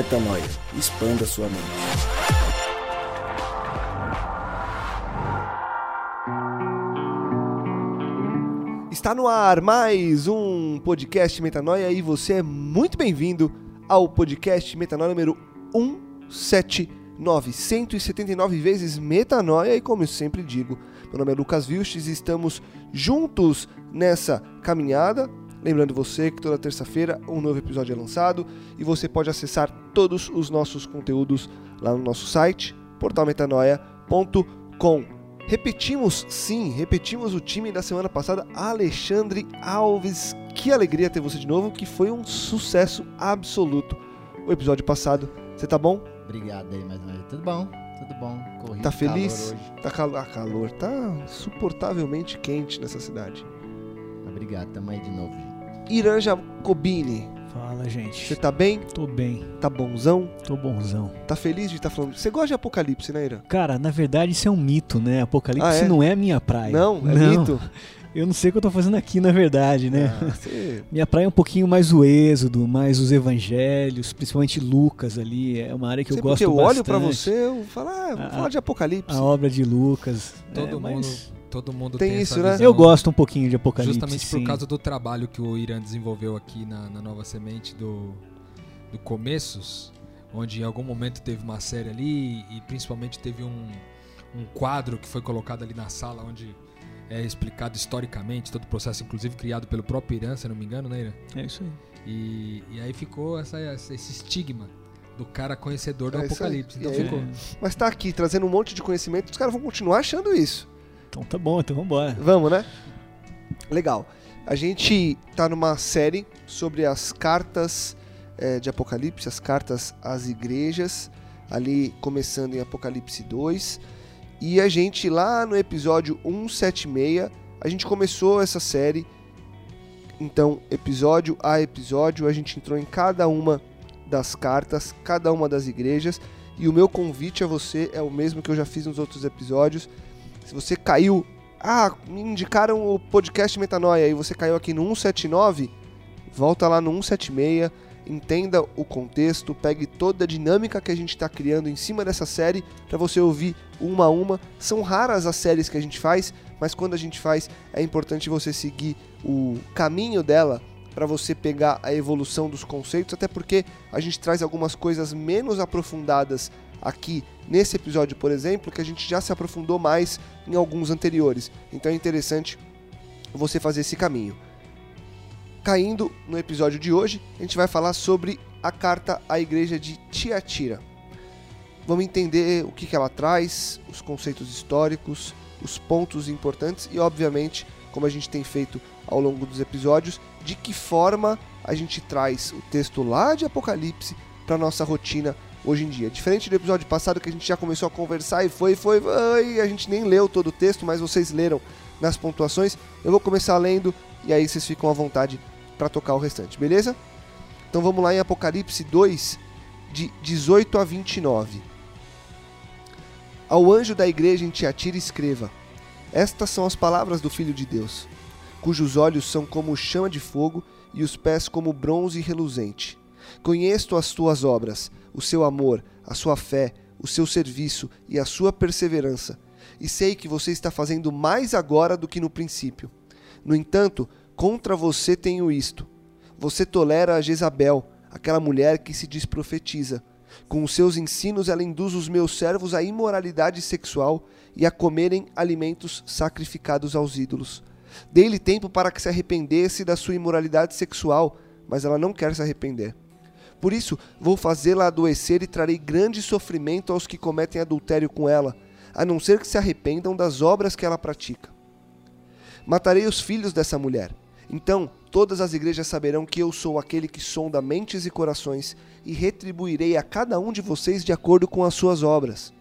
Metanoia. Expanda sua mente. Está no ar mais um podcast Metanoia e você é muito bem-vindo ao podcast Metanoia número 179, 179 vezes Metanoia e como eu sempre digo, meu nome é Lucas Vilches e estamos juntos nessa caminhada. Lembrando você que toda terça-feira um novo episódio é lançado e você pode acessar todos os nossos conteúdos lá no nosso site portalmetanoia.com. Repetimos, sim, repetimos o time da semana passada, Alexandre Alves. Que alegria ter você de novo, que foi um sucesso absoluto o episódio passado. Você tá bom? Obrigado aí mais uma vez. Tudo bom? Tudo bom. Corrido, Tá feliz? calor hoje. Tá cal ah, calor, tá insuportavelmente quente nessa cidade. Obrigado, tamo aí de novo. Irã Jacobini, Fala, gente. você tá bem? Tô bem, Tá bonzão? tô bonzão. Tá feliz de estar falando? Você gosta de apocalipse, né, Irã? Cara, na verdade isso é um mito, né? Apocalipse Ah, é? não é a minha praia. Não? É mito? Eu não sei o que eu tô fazendo aqui, na verdade, né? Ah, você- Minha praia é um pouquinho mais o êxodo, mais os evangelhos, principalmente Lucas ali. É uma área que eu Sei gosto porque eu bastante. olho pra você, eu falo, ah, vou A- falar de apocalipse. A obra de Lucas. Todo é, mas mundo, todo mundo Tem tem, isso, essa né? visão, Eu gosto um pouquinho de apocalipse. Justamente por sim. causa do trabalho que o Irã desenvolveu aqui na, na Nova Semente do, do Começos, onde em algum momento teve uma série ali e principalmente teve um, um quadro que foi colocado ali na sala onde é explicado historicamente todo o processo, inclusive criado pelo próprio Irã, se eu não me engano, né, Irã? É isso aí. E, e aí ficou essa, essa- esse estigma do cara conhecedor do É apocalipse. Então aí- ficou. Mas tá aqui, trazendo um monte de conhecimento, os caras vão continuar achando isso. Então tá bom, então vambora. Vamos, né? Legal. A gente tá numa série sobre as cartas eh, de Apocalipse, as cartas às igrejas, ali começando em Apocalipse 2. E a gente lá no episódio 176, a gente começou essa série. Então, episódio a episódio, a gente entrou em cada uma das cartas, cada uma das igrejas. E o meu convite a você é o mesmo que eu já fiz nos outros episódios. Se você caiu ah, me indicaram o podcast Metanoia e você caiu aqui no 179, volta lá no 176, entenda o contexto, pegue toda a dinâmica que a gente está criando em cima dessa série para você ouvir uma a uma. São raras as séries que a gente faz, mas quando a gente faz é importante você seguir o caminho dela para você pegar a evolução dos conceitos, até porque a gente traz algumas coisas menos aprofundadas aqui nesse episódio, por exemplo, que a gente já se aprofundou mais em alguns anteriores. Então é interessante você fazer esse caminho. Caindo no episódio de hoje, a gente vai falar sobre a carta à igreja de Tiatira. Vamos entender o que, ela traz, os conceitos históricos, os pontos importantes e, obviamente, como a gente tem feito ao longo dos episódios, de que forma a gente traz o texto lá de Apocalipse para nossa rotina hoje em dia. Diferente do episódio passado que a gente já começou a conversar e foi, foi, foi, a gente nem leu todo o texto, mas vocês leram nas pontuações. Eu vou começar lendo e aí vocês ficam à vontade para tocar o restante, beleza? Então vamos lá em Apocalipse 2, de 18 a 29. Ao anjo da igreja em Tiatira escreva: Estas são as palavras do Filho de Deus, cujos olhos são como chama de fogo e os pés como bronze reluzente. Conheço as tuas obras, o seu amor, a sua fé, o seu serviço e a sua perseverança, e sei que você está fazendo mais agora do que no princípio. No entanto, contra você tenho isto: você tolera a Jezabel, aquela mulher que se diz profetiza. Com os seus ensinos, ela induz os meus servos à imoralidade sexual e a comerem alimentos sacrificados aos ídolos. Dei-lhe tempo para que se arrependesse da sua imoralidade sexual, mas ela não quer se arrepender. Por isso, vou fazê-la adoecer e trarei grande sofrimento aos que cometem adultério com ela, a não ser que se arrependam das obras que ela pratica. Matarei os filhos dessa mulher. Então todas as igrejas saberão que eu sou aquele que sonda mentes e corações, e retribuirei a cada um de vocês de acordo com as suas obras.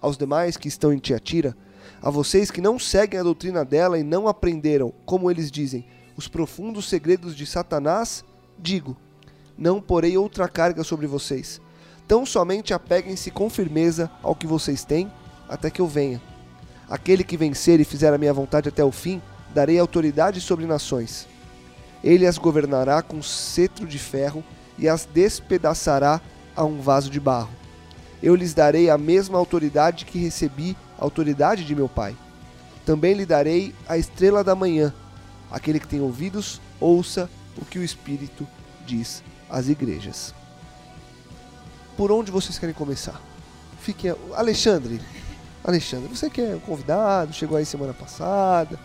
Aos demais que estão em Tiatira, a vocês que não seguem a doutrina dela e não aprenderam, como eles dizem, os profundos segredos de Satanás, digo: não porei outra carga sobre vocês. Tão somente apeguem-se com firmeza ao que vocês têm, até que eu venha. Aquele que vencer e fizer a minha vontade até o fim, darei autoridade sobre nações. Ele as governará com cetro de ferro e as despedaçará a um vaso de barro. Eu lhes darei a mesma autoridade que recebi, a autoridade de meu Pai. Também lhe darei a estrela da manhã. Aquele que tem ouvidos, ouça o que o Espírito diz às igrejas. Por onde vocês querem começar? Fiquem. Alexandre, Alexandre, você que é um convidado, chegou aí semana passada.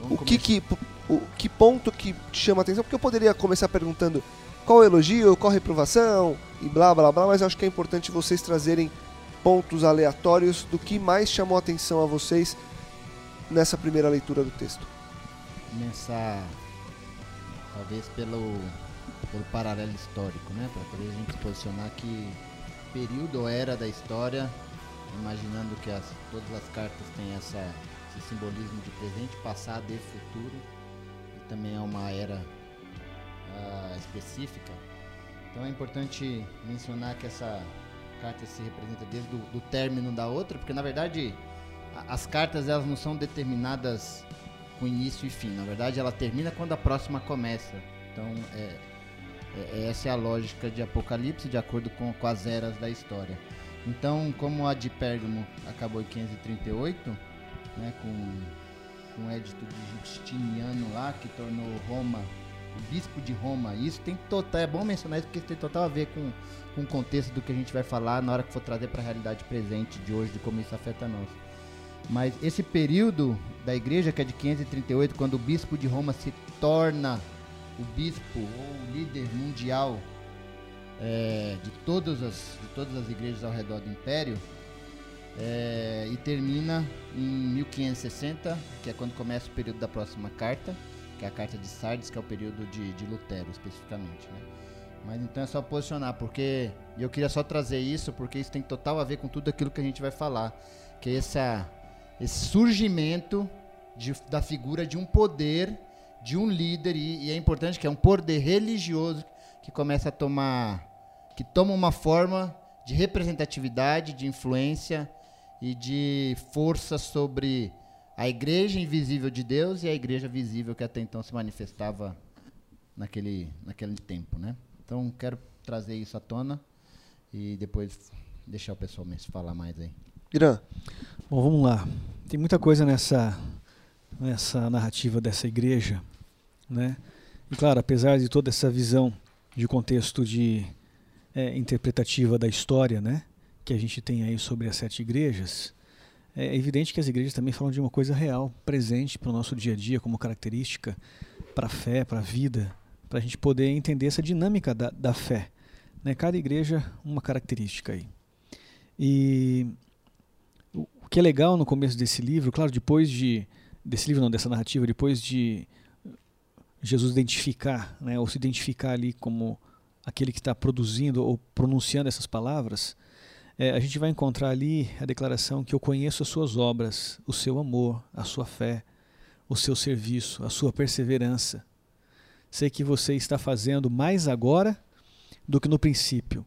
Vamos O que que, o que ponto que te chama a atenção? Porque eu poderia começar perguntando qual elogio, qual reprovação e blá blá blá, mas acho que é importante vocês trazerem pontos aleatórios do que mais chamou a atenção a vocês nessa primeira leitura do texto. Começar, talvez pelo, pelo paralelo histórico, né? Para poder a gente se posicionar que período ou era da história, imaginando que as, todas as cartas têm essa, esse simbolismo de presente, passado e futuro, e também é uma era ah, específica. Então é importante mencionar que essa carta se representa desde o do término da outra, porque na verdade a- as cartas elas não são determinadas com início e fim. Na verdade, ela termina quando a próxima começa. Então, é- essa é a lógica de Apocalipse, de acordo com, com as eras da história. Então, como a de Pérgamo acabou em 538, né, com, com o edito de Justiniano lá, que tornou Roma o bispo de Roma. Isso tem total, é bom mencionar isso porque isso tem total a ver com, com o contexto do que a gente vai falar na hora que for trazer para a realidade presente de hoje, de como isso afeta nós. Mas esse período da igreja, que é de 538, quando o bispo de Roma se torna o bispo ou o líder mundial é, de, todas as, de todas as igrejas ao redor do império, é, e termina em 1560, que é quando começa o período da próxima carta, que é a carta de Sardes, que é o período de, de Lutero, especificamente. Né? Mas então é só posicionar, porque eu queria só trazer isso, porque isso tem total a ver com tudo aquilo que a gente vai falar, que é essa, esse surgimento de- da figura de um poder, de um líder, e, e é importante que é um poder religioso que começa a tomar, que toma uma forma de representatividade, de influência e de força sobre a igreja invisível de Deus e a igreja visível que até então se manifestava naquele, naquele tempo, né? Então quero trazer isso à tona e depois deixar o pessoal falar mais aí. Irã, Bom, vamos lá. Tem muita coisa nessa, nessa narrativa dessa igreja, né? E claro, apesar de toda essa visão de contexto de é, interpretativa da história, né? Que a gente tem aí sobre as sete igrejas, é evidente que as igrejas também falam de uma coisa real, presente para o nosso dia a dia, como característica para a fé, para a vida, para a gente poder entender essa dinâmica da, da fé. Né? Cada igreja, uma característica aí. E o que é legal no começo desse livro, claro, depois de desse livro não, dessa narrativa, depois de Jesus identificar, né, ou se identificar ali como aquele que está produzindo ou pronunciando essas palavras, é, a gente vai encontrar ali a declaração que eu conheço as suas obras, o seu amor, a sua fé, o seu serviço, a sua perseverança. Sei que você está fazendo mais agora do que no princípio.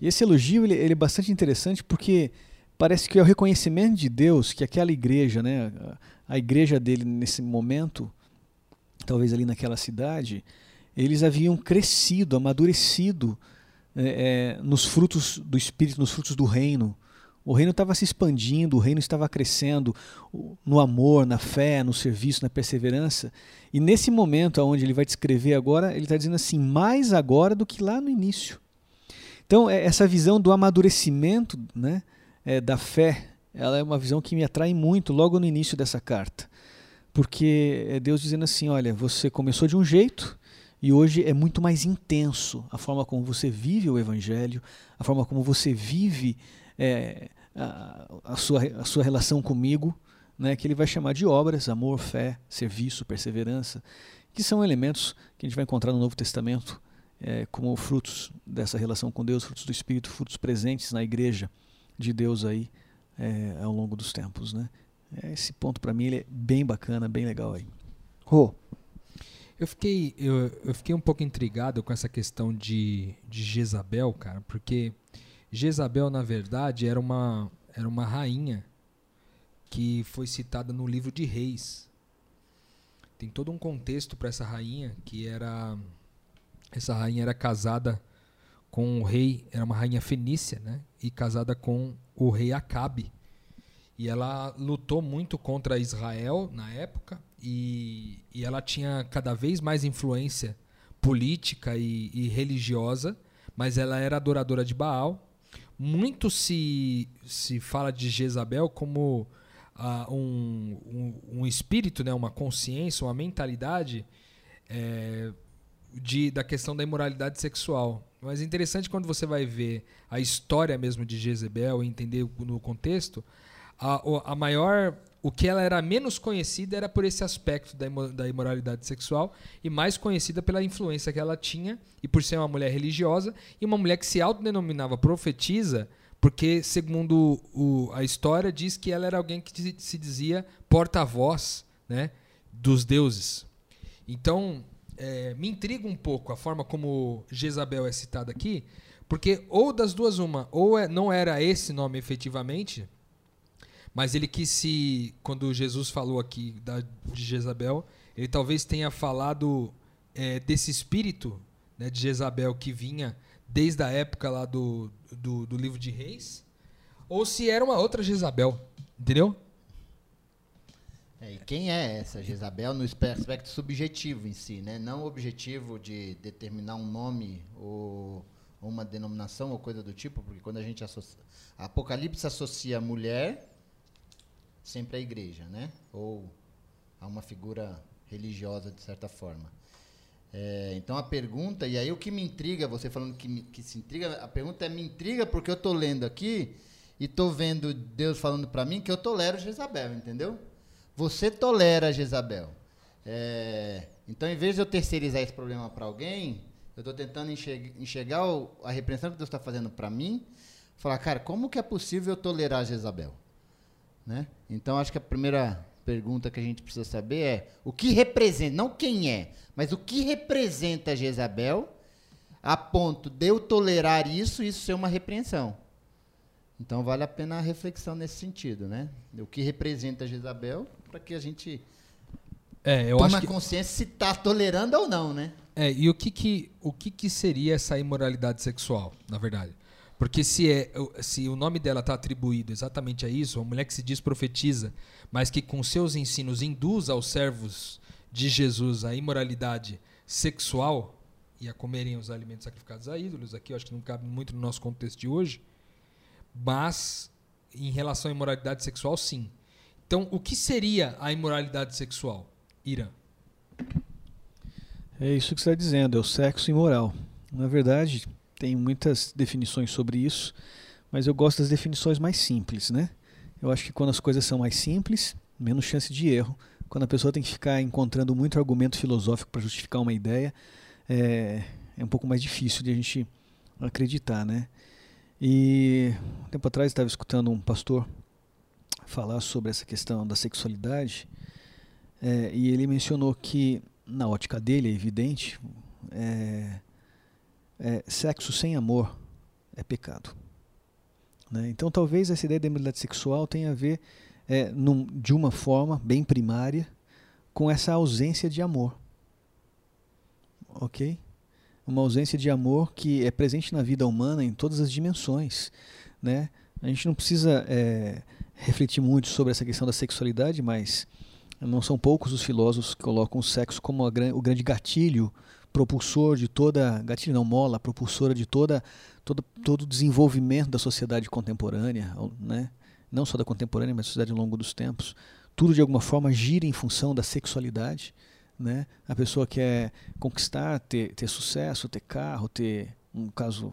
E esse elogio ele, ele é bastante interessante porque parece que é o reconhecimento de Deus que aquela igreja, né, a, igreja dele nesse momento, talvez ali naquela cidade, eles haviam crescido, amadurecido é, é, nos frutos do Espírito, nos frutos do reino. O reino estava se expandindo, o reino estava crescendo no amor, na fé, no serviço, na perseverança. E nesse momento onde ele vai descrever agora, ele está dizendo assim, mais agora do que lá no início. Então, é, essa visão do amadurecimento né, é, da fé, ela é uma visão que me atrai muito logo no início dessa carta. Porque é Deus dizendo assim: olha, você começou de um jeito e hoje é muito mais intenso a forma como você vive o Evangelho, a forma como você vive é, a, a sua, a sua relação comigo, né, que ele vai chamar de obras, amor, fé, serviço, perseverança, que são elementos que a gente vai encontrar no Novo Testamento é, como frutos dessa relação com Deus, frutos do Espírito, frutos presentes na igreja de Deus aí é, ao longo dos tempos. Né? Esse ponto para mim ele é bem bacana, bem legal aí. Rô, Eu fiquei, eu, eu fiquei um pouco intrigado com essa questão de, de Jezabel, cara, porque Jezabel, na verdade, era uma, era uma rainha que foi citada no livro de Reis. Tem todo um contexto para essa rainha, que era. Essa rainha era casada com o rei, era uma rainha fenícia, né? E casada com o rei Acabe. E ela lutou muito contra Israel na época e, e ela tinha cada vez mais influência política e, e religiosa, mas ela era adoradora de Baal. Muito se, se fala de Jezabel como uh, um, um, um, espírito, né, uma consciência, uma mentalidade é, de, da questão da imoralidade sexual. Mas é interessante quando você vai ver a história mesmo de Jezebel e entender no contexto, a, a maior o que ela era menos conhecida era por esse aspecto da, da imoralidade sexual e mais conhecida pela influência que ela tinha e por ser uma mulher religiosa e uma mulher que se autodenominava profetisa, porque, segundo o, a história, diz que ela era alguém que se dizia porta-voz né, dos deuses. Então, é, me intriga um pouco a forma como Jezabel é citada aqui, porque ou das duas uma, ou é, não era esse nome efetivamente, mas ele quis se, quando Jesus falou aqui da, de Jezabel, ele talvez tenha falado é, desse espírito né, de Jezabel que vinha desde a época lá do, do, do livro de Reis, ou se era uma outra Jezabel, entendeu? É, e quem é essa Jezabel no aspecto subjetivo em si, né? não objetivo de determinar um nome ou uma denominação ou coisa do tipo, porque quando a gente associa. Apocalipse associa a mulher sempre à igreja, né? ou a uma figura religiosa de certa forma. É, então a pergunta, e aí o que me intriga, você falando que, me, que se intriga, a pergunta é: me intriga porque eu estou lendo aqui e estou vendo Deus falando para mim que eu tolero Jezabel, entendeu? Você tolera Jezabel. É, então, em vez de eu terceirizar esse problema para alguém, eu estou tentando enxergar, enxergar a repreensão que Deus está fazendo para mim. Falar, cara, como que é possível eu tolerar Jezabel? Né? Então, acho que a primeira pergunta que a gente precisa saber é o que representa, não quem é, mas o que representa Jezabel a ponto de eu tolerar isso e isso ser uma repreensão. Então vale a pena a reflexão nesse sentido, né? O que representa Jezabel para que a gente é, eu tome que... consciência se está tolerando ou não, né? É, e o que que, o que que seria essa imoralidade sexual, na verdade? Porque se, é, se o nome dela está atribuído exatamente a isso, uma mulher que se diz profetiza, mas que com seus ensinos induz aos servos de Jesus a imoralidade sexual e a comerem os alimentos sacrificados a ídolos, aqui eu acho que não cabe muito no nosso contexto de hoje, mas em relação à imoralidade sexual, sim. Então, o que seria a imoralidade sexual, Irã? É isso que você está dizendo, é o sexo imoral. Na verdade, tem muitas definições sobre isso, mas eu gosto das definições mais simples, né? Eu acho que quando as coisas são mais simples, menos chance de erro. Quando a pessoa tem que ficar encontrando muito argumento filosófico para justificar uma ideia, é, é um pouco mais difícil de a gente acreditar, né? E um tempo atrás estava escutando um pastor falar sobre essa questão da sexualidade é, e ele mencionou que na ótica dele é evidente é, é, sexo sem amor é pecado. Né? Então talvez essa ideia da imoralidade sexual tenha a ver é, num, de uma forma bem primária com essa ausência de amor. Ok? Uma ausência de amor que é presente na vida humana em todas as dimensões. Né? A gente não precisa é, refletir muito sobre essa questão da sexualidade, mas não são poucos os filósofos que colocam o sexo como a, o grande gatilho propulsor de toda, gatilho não, mola, propulsora de toda, todo, todo o desenvolvimento da sociedade contemporânea, né? não só da contemporânea, mas da sociedade ao longo dos tempos. Tudo de alguma forma gira em função da sexualidade. Né? A pessoa quer conquistar, ter, ter sucesso, ter carro, ter, um caso,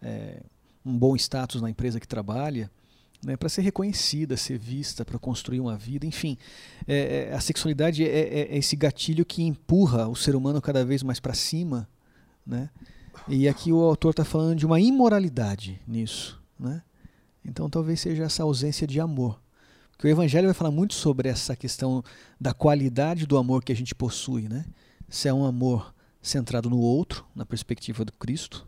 é, um bom status na empresa que trabalha né, para ser reconhecida, ser vista, para construir uma vida, enfim. É, é a sexualidade é, é, é, esse gatilho que empurra o ser humano cada vez mais para cima. Né? E aqui o autor está falando de uma imoralidade nisso. Né? Então talvez seja essa ausência de amor. Porque o Evangelho vai falar muito sobre essa questão da qualidade do amor que a gente possui. Né? Se é um amor centrado no outro, na perspectiva do Cristo,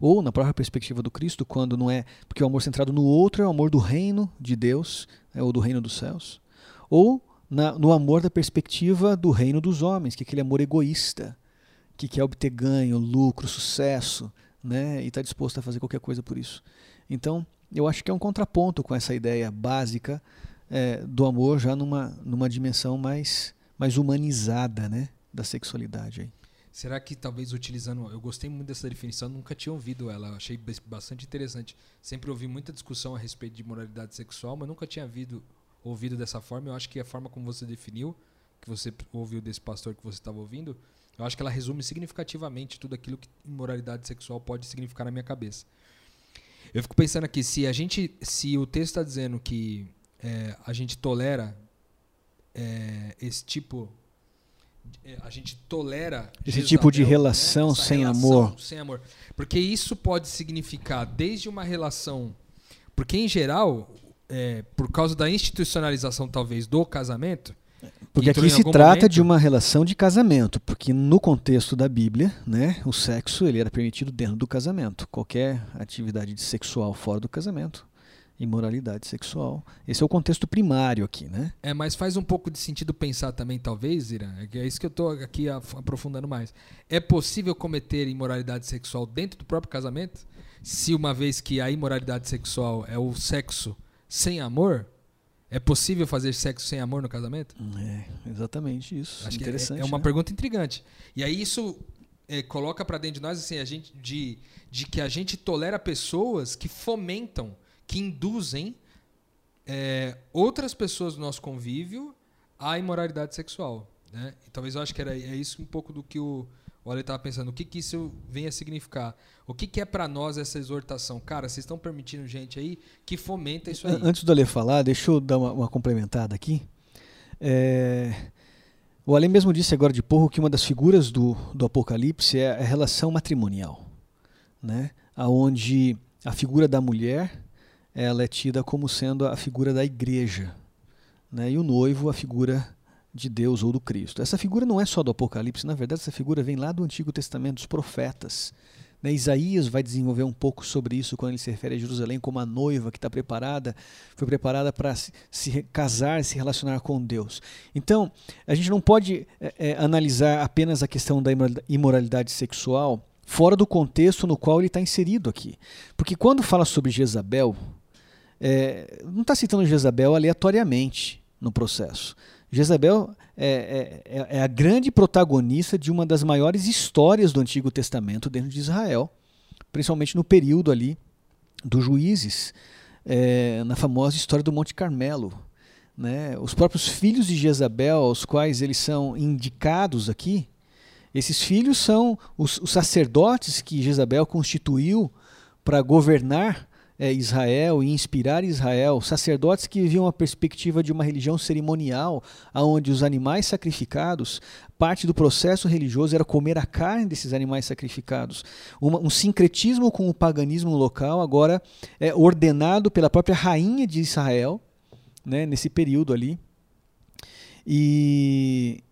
ou na própria perspectiva do Cristo, quando não é. Porque o amor centrado no outro é o amor do reino de Deus, é, ou do reino dos céus. Ou na, no amor da perspectiva do reino dos homens, que é aquele amor egoísta, que quer obter ganho, lucro, sucesso, né? E está disposto a fazer qualquer coisa por isso. Então, eu acho que é um contraponto com essa ideia básica é, do amor já numa, numa dimensão mais, mais humanizada, né? Da sexualidade aí. Será que talvez utilizando. Eu gostei muito dessa definição, nunca tinha ouvido ela, achei bastante interessante. Sempre ouvi muita discussão a respeito de moralidade sexual, mas nunca tinha ouvido, ouvido dessa forma. Eu acho que a forma como você definiu, que você ouviu desse pastor que você estava ouvindo, eu acho que ela resume significativamente tudo aquilo que moralidade sexual pode significar na minha cabeça. Eu fico pensando aqui, se a gente. Se o texto está dizendo que é, a gente tolera é, esse tipo é, a gente tolera esse tipo de né? relação né? sem relação amor. Sem amor. Porque isso pode significar desde uma relação. Porque, em geral, é, por causa da institucionalização, talvez, do casamento. Porque aqui se trata momento, de uma relação de casamento, porque no contexto da Bíblia, né, o sexo ele era permitido dentro do casamento. Qualquer atividade sexual fora do casamento imoralidade sexual. Esse é o contexto primário aqui, né? É, mas faz um pouco de sentido pensar também, talvez, Ira, é, é isso que eu estou aqui aprofundando mais. É possível cometer imoralidade sexual dentro do próprio casamento? Se uma vez que a imoralidade sexual é o sexo sem amor, é possível fazer sexo sem amor no casamento? É, exatamente isso. Acho Interessante, que é, é uma né? pergunta intrigante. E aí isso é, coloca para dentro de nós assim a gente de, de que a gente tolera pessoas que fomentam que induzem é, outras pessoas do nosso convívio à imoralidade sexual. Né? E talvez eu acho que era, é isso um pouco do que o, o Ale estava pensando. O que, que isso vem a significar? O que, que é para nós essa exortação? Cara, vocês estão permitindo gente aí que fomenta isso aí. Antes do Ale falar, deixa eu dar uma, uma complementada aqui. É, o Ale mesmo disse agora de pouco que uma das figuras do, do Apocalipse é a relação matrimonial, né? aonde a figura da mulher ela é tida como sendo a figura da igreja, né? e o noivo a figura de Deus ou do Cristo. Essa figura não é só do Apocalipse, na verdade essa figura vem lá do Antigo Testamento, dos profetas. Né? Isaías vai desenvolver um pouco sobre isso quando ele se refere a Jerusalém como a noiva que está preparada, foi preparada para se, casar, se relacionar com Deus. Então, a gente não pode é, é, analisar apenas a questão da imoralidade sexual fora do contexto no qual ele está inserido aqui. Porque quando fala sobre Jezabel, é, não está citando Jezabel aleatoriamente no processo. Jezabel é, é, é, é, a grande protagonista de uma das maiores histórias do Antigo Testamento dentro de Israel, principalmente no período ali dos juízes, é, na famosa história do Monte Carmelo. Né? Os próprios filhos de Jezabel, aos quais eles são indicados aqui, esses filhos são os, os sacerdotes que Jezabel constituiu para governar é, Israel e inspirar Israel, sacerdotes que viviam a perspectiva de uma religião cerimonial, onde os animais sacrificados, parte do processo religioso era comer a carne desses animais sacrificados. Uma, um sincretismo com o paganismo local, agora é ordenado pela própria rainha de Israel, né, nesse período ali. E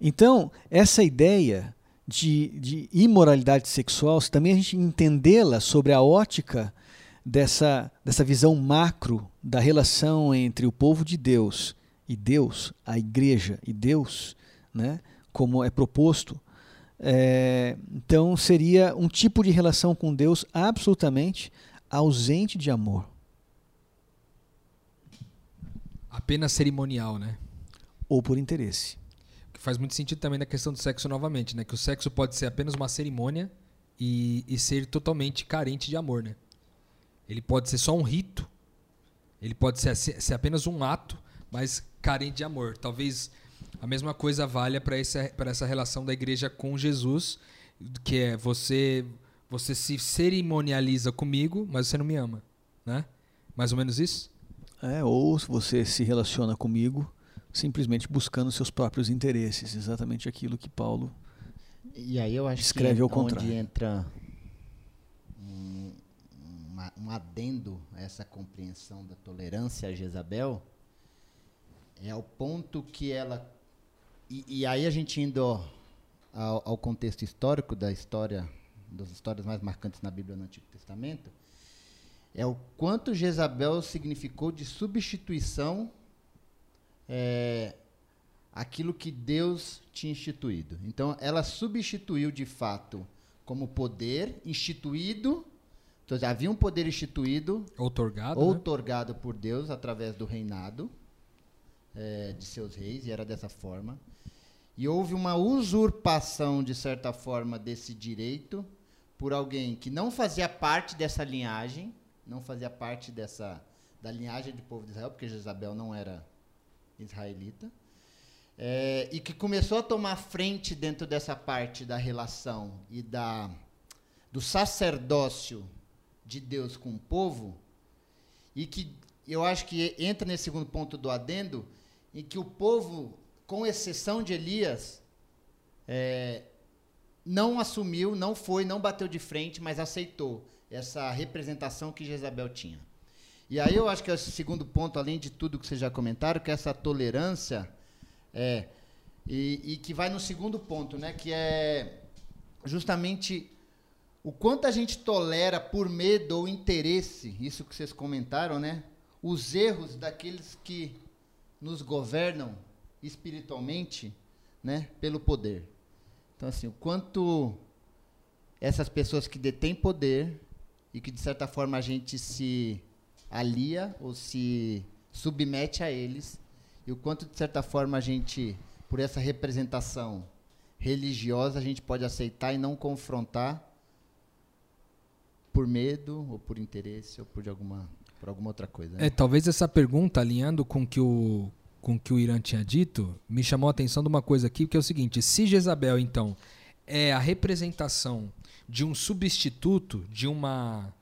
então, essa ideia de, de imoralidade sexual, se também a gente entendê-la sobre a ótica dessa, dessa visão macro da relação entre o povo de Deus e Deus, a igreja e Deus, né, como é proposto, é, então seria um tipo de relação com Deus absolutamente ausente de amor. Apenas cerimonial, né? Ou por interesse. Que faz muito sentido também na questão do sexo novamente, né? Que o sexo pode ser apenas uma cerimônia e, e ser totalmente carente de amor, né? Ele pode ser só um rito, ele pode ser, ser apenas um ato, mas carente de amor. Talvez a mesma coisa valha para essa, essa relação da igreja com Jesus, que é você você se cerimonializa comigo, mas você não me ama, né? Mais ou menos isso? É, ou você se relaciona comigo simplesmente buscando seus próprios interesses, exatamente aquilo que Paulo e aí eu acho escreve que ao contrário. onde entra um adendo a essa compreensão da tolerância a Jezabel é o ponto que ela. E, e aí a gente indo ao, ao, contexto histórico da história, das histórias mais marcantes na Bíblia no Antigo Testamento, é o quanto Jezabel significou de substituição é, aquilo que Deus tinha instituído. Então, ela substituiu de fato como poder instituído. Então, havia um poder instituído, Outorgado, né? outorgado por Deus através do reinado eh, de seus reis, e era dessa forma. E houve uma usurpação, de certa forma, desse direito por alguém que não fazia parte dessa linhagem, não fazia parte dessa da linhagem do povo de Israel, porque Jezabel não era israelita, é, e que começou a tomar frente dentro dessa parte da relação e da do sacerdócio de Deus com o povo, e que eu acho que entra nesse segundo ponto do adendo, em que o povo, com exceção de Elias, é, não assumiu, não foi, não bateu de frente, mas aceitou essa representação que Jezabel tinha. E aí eu acho que esse segundo ponto, além de tudo que vocês já comentaram, que é essa tolerância é e, e que vai no segundo ponto, né, que é justamente o quanto a gente tolera por medo ou interesse, isso que vocês comentaram, né, os erros daqueles que nos governam espiritualmente, né, pelo poder. Então assim, o quanto essas pessoas que detêm poder e que de certa forma a gente se alia ou se submete a eles e o quanto de certa forma a gente por essa representação religiosa a gente pode aceitar e não confrontar por medo ou por interesse ou por de alguma por alguma outra coisa. né? É, talvez essa pergunta, alinhando com que o com que o Irã tinha dito, me chamou a atenção de uma coisa aqui, que é o seguinte: se Jezabel, então, é a representação de um substituto, de uma.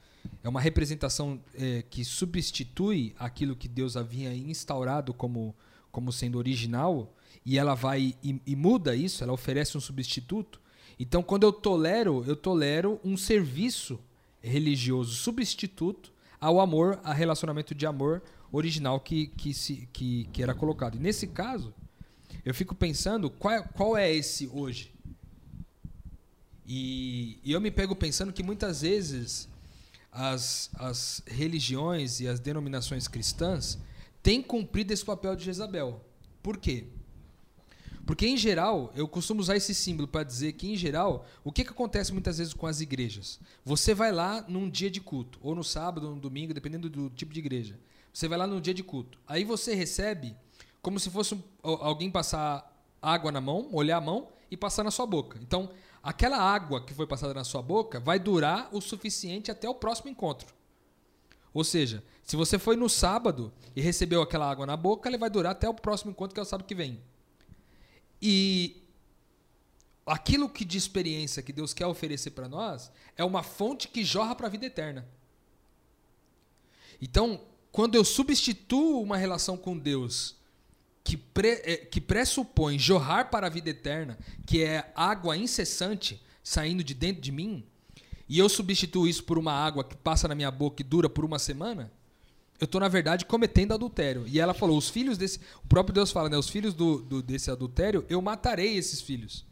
É uma representação é, que substitui aquilo que Deus havia instaurado como, como sendo original, e ela vai e, e muda isso, ela oferece um substituto. Então, quando eu tolero, eu tolero um serviço religioso substituto ao amor, a relacionamento de amor original que, que, se, que, que era colocado. E nesse caso, eu fico pensando qual é, qual é esse hoje. E, e eu me pego pensando que muitas vezes as, as religiões e as denominações cristãs têm cumprido esse papel de Jezabel. Por quê? Porque, em geral, eu costumo usar esse símbolo para dizer que, em geral, o que, que acontece muitas vezes com as igrejas? Você vai lá num dia de culto, ou no sábado, ou no domingo, dependendo do tipo de igreja. Você vai lá no dia de culto. Aí você recebe como se fosse al- alguém passar água na mão, molhar a mão e passar na sua boca. Então, aquela água que foi passada na sua boca vai durar o suficiente até o próximo encontro. Ou seja, se você foi no sábado e recebeu aquela água na boca, ela vai durar até o próximo encontro, que é o sábado que vem. E aquilo que de experiência que Deus quer oferecer para nós é uma fonte que jorra para a vida eterna. Então, quando eu substituo uma relação com Deus que, pre- eh, que pressupõe jorrar para a vida eterna, que é água incessante saindo de dentro de mim, e eu substituo isso por uma água que passa na minha boca e dura por uma semana, eu estou, na verdade, cometendo adultério. E ela falou: os filhos desse. O próprio Deus fala, né? Os filhos do, do- desse adultério, eu matarei esses filhos.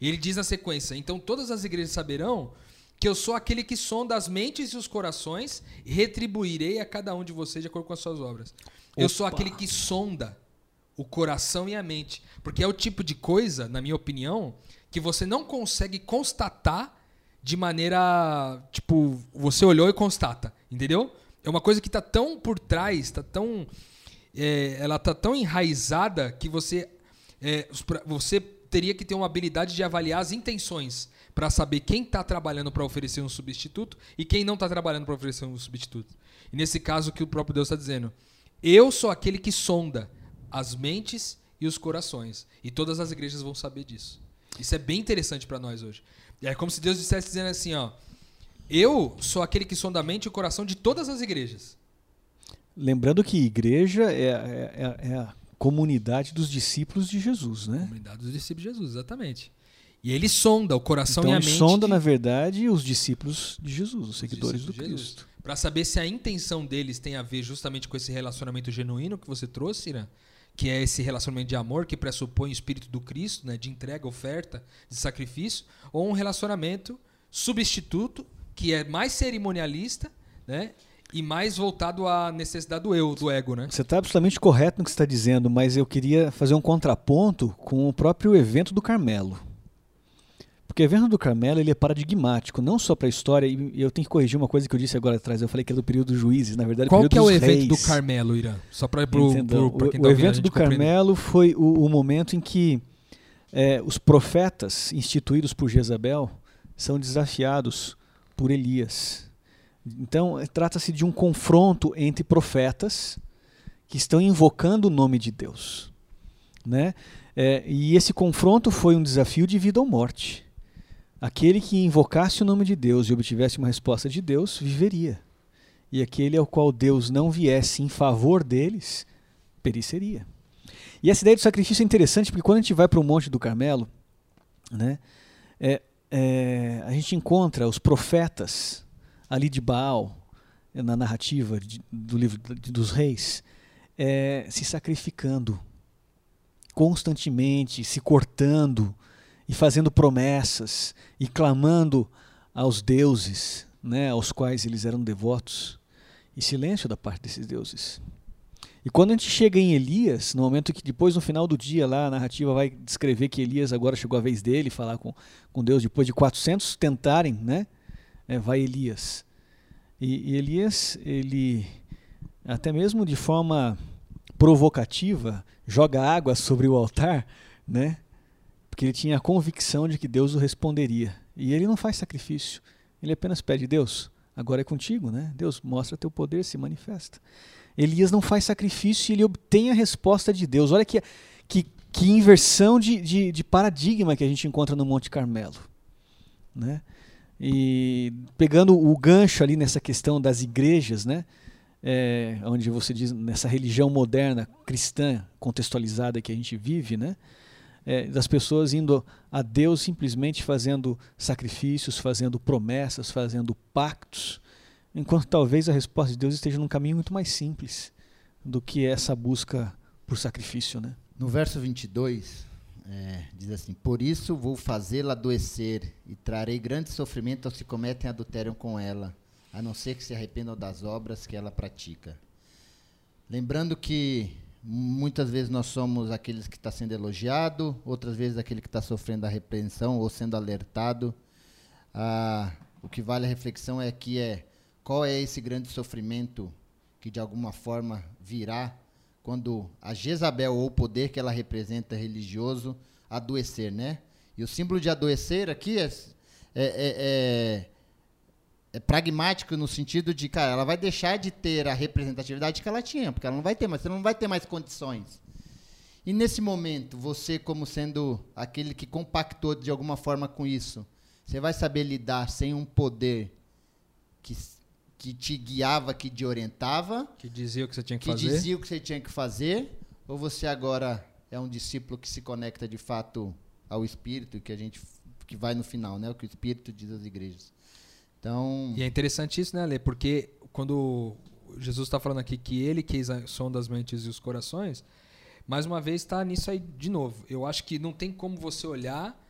E ele diz na sequência: então todas as igrejas saberão que eu sou aquele que sonda as mentes e os corações e retribuirei a cada um de vocês de acordo com as suas obras. Eu sou aquele que sonda o coração e a mente. Porque é o tipo de coisa, na minha opinião, que você não consegue constatar de maneira. Tipo, você olhou e constata, entendeu? É uma coisa que tá tão por trás, tá tão. é, ela tá tão enraizada que você. é, você teria que ter uma habilidade de avaliar as intenções para saber quem está trabalhando para oferecer um substituto e quem não está trabalhando para oferecer um substituto. E nesse caso, que o próprio Deus está dizendo? Eu sou aquele que sonda as mentes e os corações. E todas as igrejas vão saber disso. Isso é bem interessante para nós hoje. É como se Deus dissesse dizendo assim, ó. Eu sou aquele que sonda a mente e o coração de todas as igrejas. Lembrando que igreja é, é- é- é a comunidade dos discípulos de Jesus, né? Comunidade dos discípulos de Jesus, exatamente. E ele sonda o coração Então e a ele mente. sonda, de- na verdade, os discípulos de Jesus, os seguidores do de Jesus. Cristo. Para saber se a intenção deles tem a ver justamente com esse relacionamento genuíno que você trouxe, Irã, que é esse relacionamento de amor que pressupõe o espírito do Cristo, né, de entrega, oferta, de sacrifício, ou um relacionamento substituto que é mais cerimonialista, né, e mais voltado à necessidade do eu, do ego, né? Você está absolutamente correto no que você está dizendo, mas eu queria fazer um contraponto com o próprio evento do Carmelo. Porque o evento do Carmelo ele é paradigmático, não só para a história, e eu tenho que corrigir uma coisa que eu disse agora atrás, eu falei que é do período dos juízes, na verdade Qual período que é o dos evento reis. do Carmelo, Irã? Só para pro, quem o tá o ouvindo, evento do. Carmelo foi o, o momento em que eh, os profetas instituídos por Jezabel são desafiados por Elias. Então, trata-se de um confronto entre profetas que estão invocando o nome de Deus. Né? Eh, e esse confronto foi um desafio de vida ou morte. Aquele que invocasse o nome de Deus e obtivesse uma resposta de Deus, viveria. E aquele ao qual Deus não viesse em favor deles, pereceria. E essa ideia do sacrifício é interessante porque quando a gente vai para o Monte do Carmelo, né, é, é, a gente encontra os profetas ali de Baal, na narrativa de- do livro dos reis, é, se sacrificando constantemente, se cortando e fazendo promessas e clamando aos deuses, né, aos quais eles eram devotos, e silêncio da parte desses deuses. E quando a gente chega em Elias, no momento que depois no final do dia lá a narrativa vai descrever que Elias agora chegou a vez dele falar com, com Deus depois de 400 tentarem, né? é, vai Elias. E, e Elias, ele até mesmo de forma provocativa joga água sobre o altar, né? Porque ele tinha a convicção de que Deus o responderia. E ele não faz sacrifício. Ele apenas pede Deus, agora é contigo, né? Deus mostra teu poder, se manifesta. Elias não faz sacrifício e ele obtém a resposta de Deus. Olha que, que, que inversão de, de, de paradigma que a gente encontra no Monte Carmelo. Né? E pegando o gancho ali nessa questão das igrejas, né? É, onde você diz nessa religião moderna cristã contextualizada que a gente vive, né? É, das pessoas indo a Deus simplesmente fazendo sacrifícios, fazendo promessas, fazendo pactos, enquanto talvez a resposta de Deus esteja num caminho muito mais simples do que essa busca por sacrifício, né? No verso 22, é, diz assim: Por isso vou fazê-la adoecer e trarei grande sofrimento aos que cometem adultério com ela, a não ser que se arrependam das obras que ela pratica. Lembrando que muitas vezes nós somos aqueles que está sendo elogiado, outras vezes aquele que está sofrendo a repreensão ou sendo alertado. Ah, o que vale a reflexão é que é qual é esse grande sofrimento que de alguma forma virá quando a Jezabel ou o poder que ela representa religioso adoecer, né? E o símbolo de adoecer aqui é, é, é, é, é pragmático no sentido de, cara, ela vai deixar de ter a representatividade que ela tinha, porque ela não vai ter mais, você não vai ter mais condições. E nesse momento, você como sendo aquele que compactou de alguma forma com isso, você vai saber lidar sem um poder que, que te guiava, que te orientava, Que dizia o que você tinha que, que fazer. dizia o que você tinha que fazer, ou você agora é um discípulo que se conecta de fato ao Espírito, que a gente que vai no final, né? O que o Espírito diz às igrejas. Então, E é interessante isso, né, Lê? Porque quando Jesus está falando aqui que ele que sonda as mentes e os corações, mais uma vez está nisso aí de novo. Eu acho que não tem como você olhar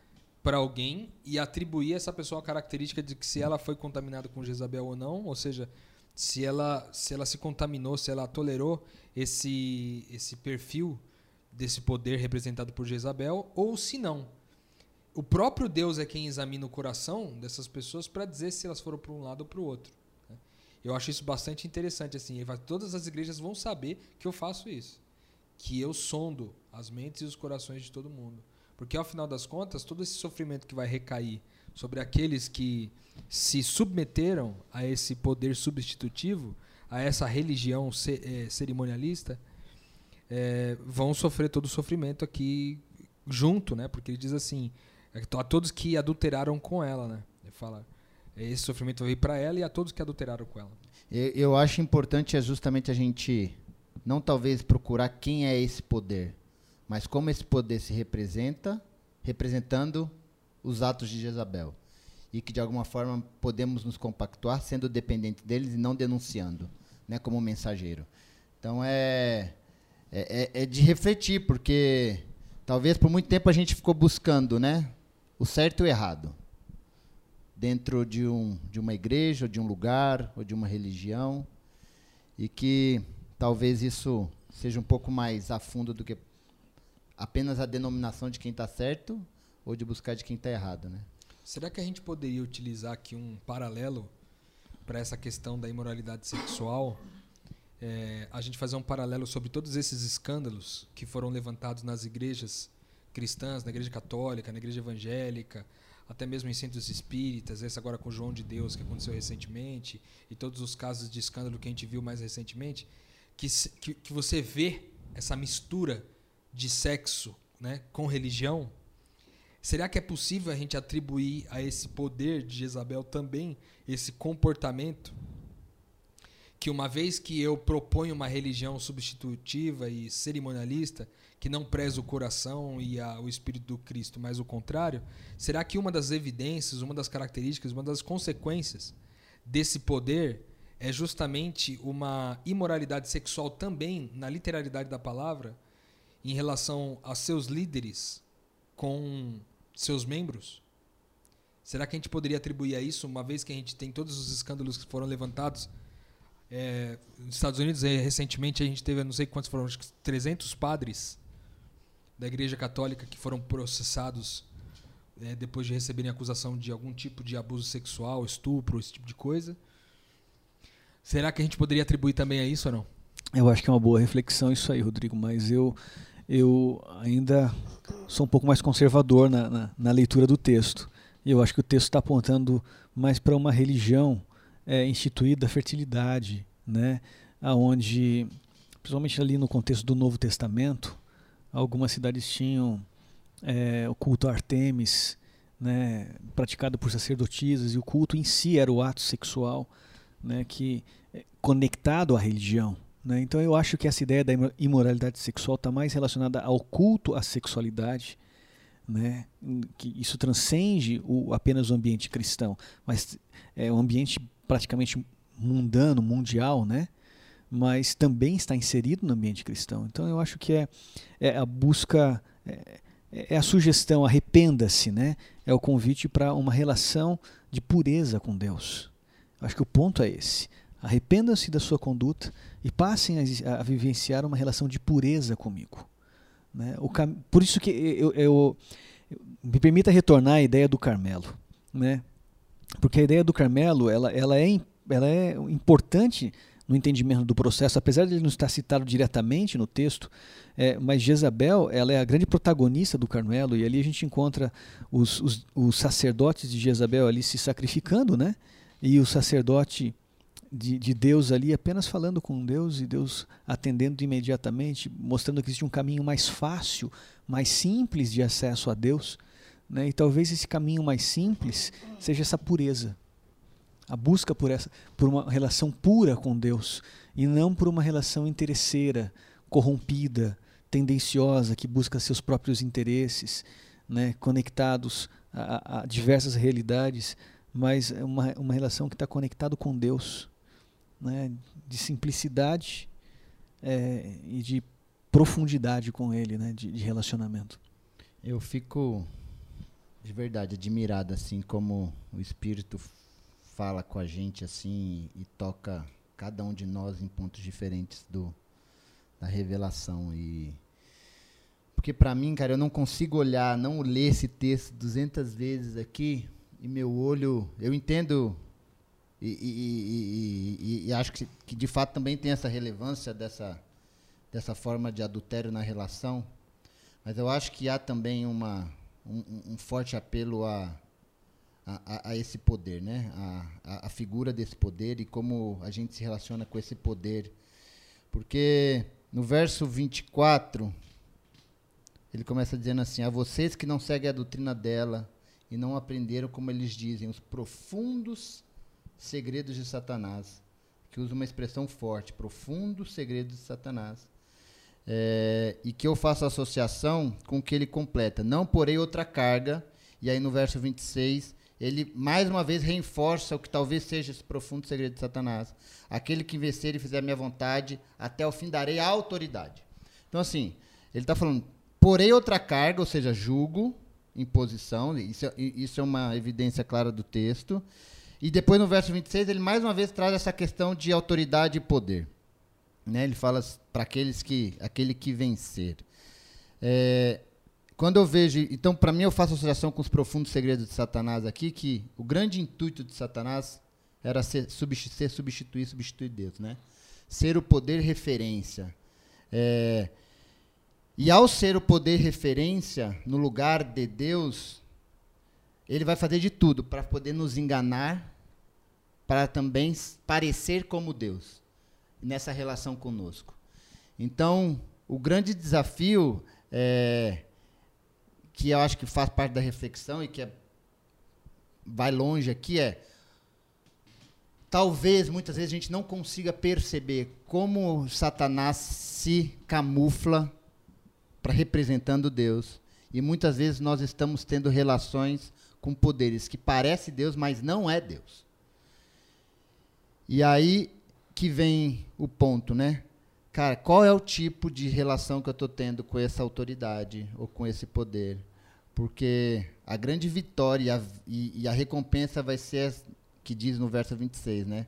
para alguém e atribuir a essa pessoa a característica de que se ela foi contaminada com Jezabel ou não, ou seja, se ela se ela se contaminou, se ela tolerou esse esse perfil desse poder representado por Jezabel ou se não. O próprio Deus é quem examina o coração dessas pessoas para dizer se elas foram para um lado ou para o outro. né? Eu acho isso bastante interessante. assim. Todas as igrejas vão saber que eu faço isso. Que eu sondo as mentes e os corações de todo mundo. Porque, ao final das contas, todo esse sofrimento que vai recair sobre aqueles que se submeteram a esse poder substitutivo, a essa religião eh, cerimonialista, eh, vão sofrer todo o sofrimento aqui junto, né? Porque ele diz assim, a todos que adulteraram com ela, né? Ele fala, esse sofrimento veio para ela e a todos que adulteraram com ela. eu, eu acho importante é justamente a gente não talvez procurar quem é esse poder, mas como esse poder se representa, representando os atos de Jezabel. E que de alguma forma podemos nos compactuar sendo dependente deles e não denunciando, né, como mensageiro. Então é, é, é- é de refletir, porque talvez por muito tempo a gente ficou buscando né, o certo e o errado dentro de, um, de uma igreja, ou de um lugar, ou de uma religião, e que talvez isso seja um pouco mais a fundo do que apenas a denominação de quem está certo ou de buscar de quem está errado, né? Será que a gente poderia utilizar aqui um paralelo para essa questão da imoralidade sexual? É, a gente fazer um paralelo sobre todos esses escândalos que foram levantados nas igrejas cristãs, na igreja católica, na igreja evangélica, até mesmo em centros espíritas, esse agora com João de Deus que aconteceu recentemente, e todos os casos de escândalo que a gente viu mais recentemente, que, que, que você vê essa mistura de sexo né, com religião, Será que é possível a gente atribuir a esse poder de Jezabel também esse comportamento? Que uma vez que eu proponho uma religião substitutiva e cerimonialista, que não preza o coração e a, o espírito do Cristo, mas o contrário, será que uma das evidências, uma das características, uma das consequências desse poder é justamente uma imoralidade sexual também, na literalidade da palavra, em relação a seus líderes com seus membros? Será que a gente poderia atribuir a isso, uma vez que a gente tem todos os escândalos que foram levantados? É, nos Estados Unidos, recentemente, a gente teve, não sei quantos foram, acho que 300 padres da Igreja Católica que foram processados é, depois de receberem acusação de algum tipo de abuso sexual, estupro, esse tipo de coisa. Será que a gente poderia atribuir também a isso ou não? Eu acho que é uma boa reflexão isso aí, Rodrigo, mas eu eu ainda sou um pouco mais conservador na, na, na leitura do texto. Eu acho que o texto está apontando mais para uma religião é, instituída da fertilidade, né? aonde, principalmente ali no contexto do Novo Testamento, algumas cidades tinham é, o culto a Artemis, né, praticado por sacerdotisas, e o culto em si era o ato sexual, né, que é conectado à religião. Né? Então eu acho que essa ideia da imoralidade sexual está mais relacionada ao culto à sexualidade, né? que isso transcende o, apenas o ambiente cristão, mas é um ambiente praticamente mundano, mundial, né? mas também está inserido no ambiente cristão. Então eu acho que é, é a busca, é, é a sugestão, arrependa-se, né? é o convite para uma relação de pureza com Deus. Eu acho que o ponto é esse. Arrependam-se da sua conduta e passem a, a, vivenciar uma relação de pureza comigo. Né? O. Por isso que eu, eu, eu, me permita retornar à ideia do Carmelo, né? porque a ideia do Carmelo ela, ela, é, ela é importante no entendimento do processo, apesar de ele não estar citado diretamente no texto, é, mas Jezabel ela é a grande protagonista do Carmelo e ali a gente encontra os, os, os sacerdotes de Jezabel ali se sacrificando, né? E o sacerdote de, de, Deus ali apenas falando com Deus e Deus atendendo imediatamente, mostrando que existe um caminho mais fácil, mais simples de acesso a Deus. Né? E talvez esse caminho mais simples seja essa pureza. A busca por, essa, por uma relação pura com Deus e não por uma relação interesseira, corrompida, tendenciosa, que busca seus próprios interesses, né? conectados a, a diversas realidades, mas é uma, uma relação que está conectado com Deus né, de simplicidade é, e de profundidade com ele, né, de, de, relacionamento. Eu fico de verdade admirado assim como o Espírito fala com a gente assim e toca cada um de nós em pontos diferentes do da revelação e porque para mim, cara, eu não consigo olhar, não ler esse texto 200 vezes aqui e meu olho, eu entendo e, e, e, e, acho que, que, de fato também tem essa relevância dessa, dessa forma de adultério na relação. Mas eu acho que há também uma, um, um forte apelo a, a, a, esse poder, né? A, a, figura desse poder e como a gente se relaciona com esse poder. Porque no verso 24, ele começa dizendo assim: A vocês que não seguem a doutrina dela e não aprenderam, como eles dizem, os profundos segredos de Satanás, que usa uma expressão forte, profundos segredos de Satanás. É, e que eu faço associação com o que ele completa. Não porei outra carga, e aí no verso 26, ele mais uma vez reforça o que talvez seja esse profundo segredo de Satanás. Aquele que vencer e fizer a minha vontade, até o fim darei a autoridade. Então, assim, ele está falando, porei outra carga, ou seja, julgo, imposição, isso, é, isso é uma evidência clara do texto. E depois no verso 26 ele mais uma vez traz essa questão de autoridade e poder. Né? Ele fala para aqueles que aquele que vencer. É, quando eu vejo. Então, para mim, eu faço associação com os profundos segredos de Satanás aqui, que o grande intuito de Satanás era ser, substituir, substituir, substituir Deus, né? Ser o poder referência. É, e ao ser o poder referência no lugar de Deus, ele vai fazer de tudo para poder nos enganar, para também parecer como Deus nessa relação conosco. Então, o grande desafio é, que eu acho que faz parte da reflexão e que é, vai longe aqui é talvez muitas vezes a gente não consiga perceber como Satanás se camufla para representando Deus e muitas vezes nós estamos tendo relações com poderes que parece Deus, mas não é Deus. E aí que vem o ponto, né? Cara, qual é o tipo de relação que eu estou tendo com essa autoridade ou com esse poder? Porque a grande vitória e a, e, e a recompensa vai ser, que diz no verso 26, né?